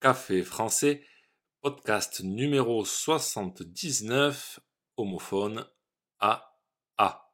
Café français, podcast numéro 79, homophone A A.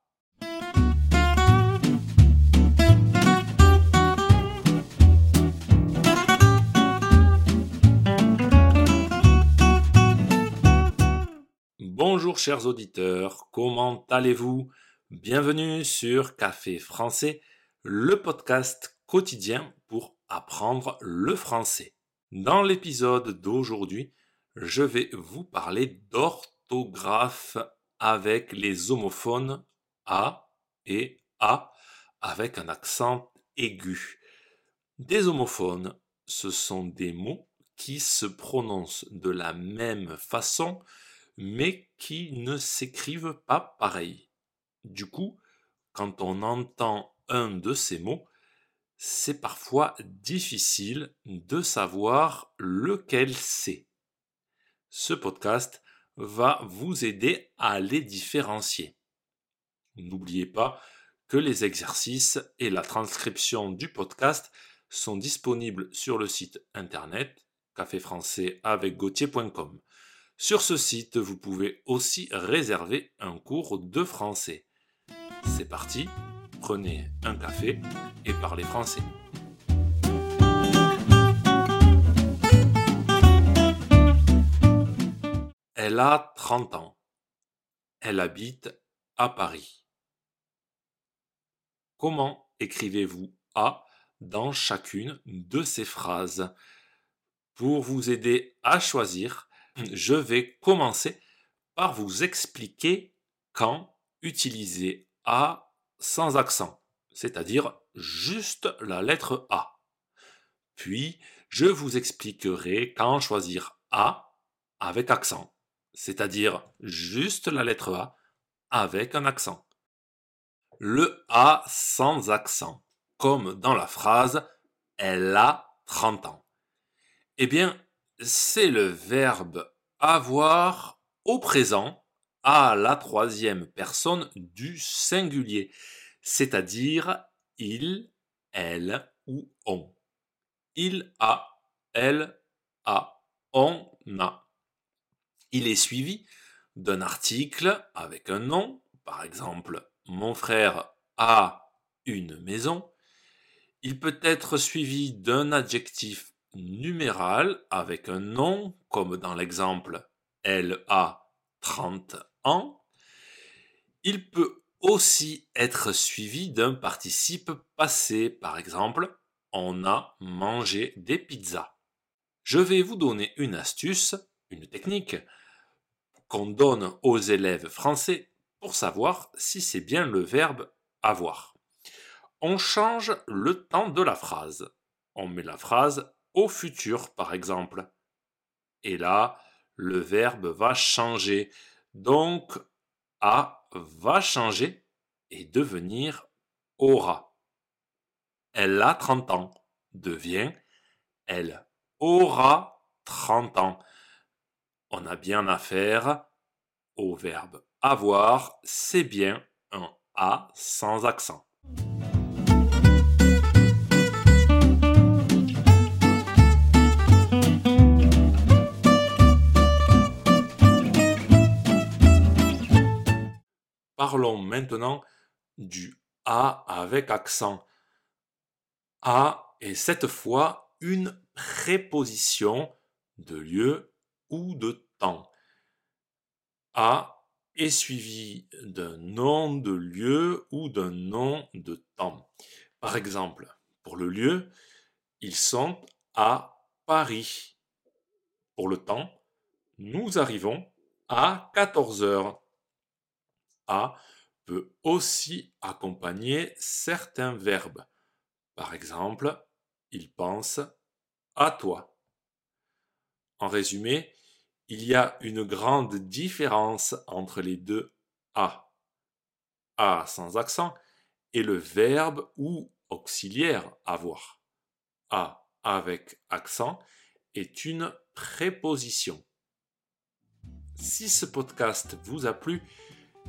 Bonjour chers auditeurs, comment allez-vous? Bienvenue sur Café français, le podcast quotidien pour apprendre le français. Dans l'épisode d'aujourd'hui, je vais vous parler d'orthographe avec les homophones A et A avec un accent aigu. Des homophones, ce sont des mots qui se prononcent de la même façon mais qui ne s'écrivent pas pareil. Du coup, quand on entend un de ces mots, c'est parfois difficile de savoir lequel c'est. Ce podcast va vous aider à les différencier. N'oubliez pas que les exercices et la transcription du podcast sont disponibles sur le site internet caféfrançais avec Sur ce site, vous pouvez aussi réserver un cours de français. C'est parti, prenez un café et parlez français. Elle a 30 ans. Elle habite à Paris. Comment écrivez-vous A dans chacune de ces phrases? Pour vous aider à choisir, je vais commencer par vous expliquer quand utiliser A sans accent, c'est-à-dire juste la lettre A. Puis, je vous expliquerai quand choisir A avec accent, c'est-à-dire juste la lettre A avec un accent. Le A sans accent, comme dans la phrase Elle a 30 ans. Eh bien, c'est le verbe avoir au présent la troisième personne du singulier, c'est-à-dire il, elle ou on. Il a, elle a, on a. Il est suivi d'un article avec un nom, par exemple mon frère a une maison. Il peut être suivi d'un adjectif numéral avec un nom, comme dans l'exemple elle a 30 il peut aussi être suivi d'un participe passé, par exemple, on a mangé des pizzas. Je vais vous donner une astuce, une technique qu'on donne aux élèves français pour savoir si c'est bien le verbe avoir. On change le temps de la phrase. On met la phrase au futur, par exemple. Et là, le verbe va changer. Donc, A va changer et devenir aura. Elle a 30 ans devient elle aura 30 ans. On a bien affaire au verbe avoir, c'est bien un A sans accent. Parlons maintenant du A avec accent. A est cette fois une préposition de lieu ou de temps. A est suivi d'un nom de lieu ou d'un nom de temps. Par exemple, pour le lieu, ils sont à Paris. Pour le temps, nous arrivons à 14 heures. A peut aussi accompagner certains verbes. Par exemple, il pense à toi. En résumé, il y a une grande différence entre les deux A. A sans accent et le verbe ou auxiliaire avoir. A avec accent est une préposition. Si ce podcast vous a plu,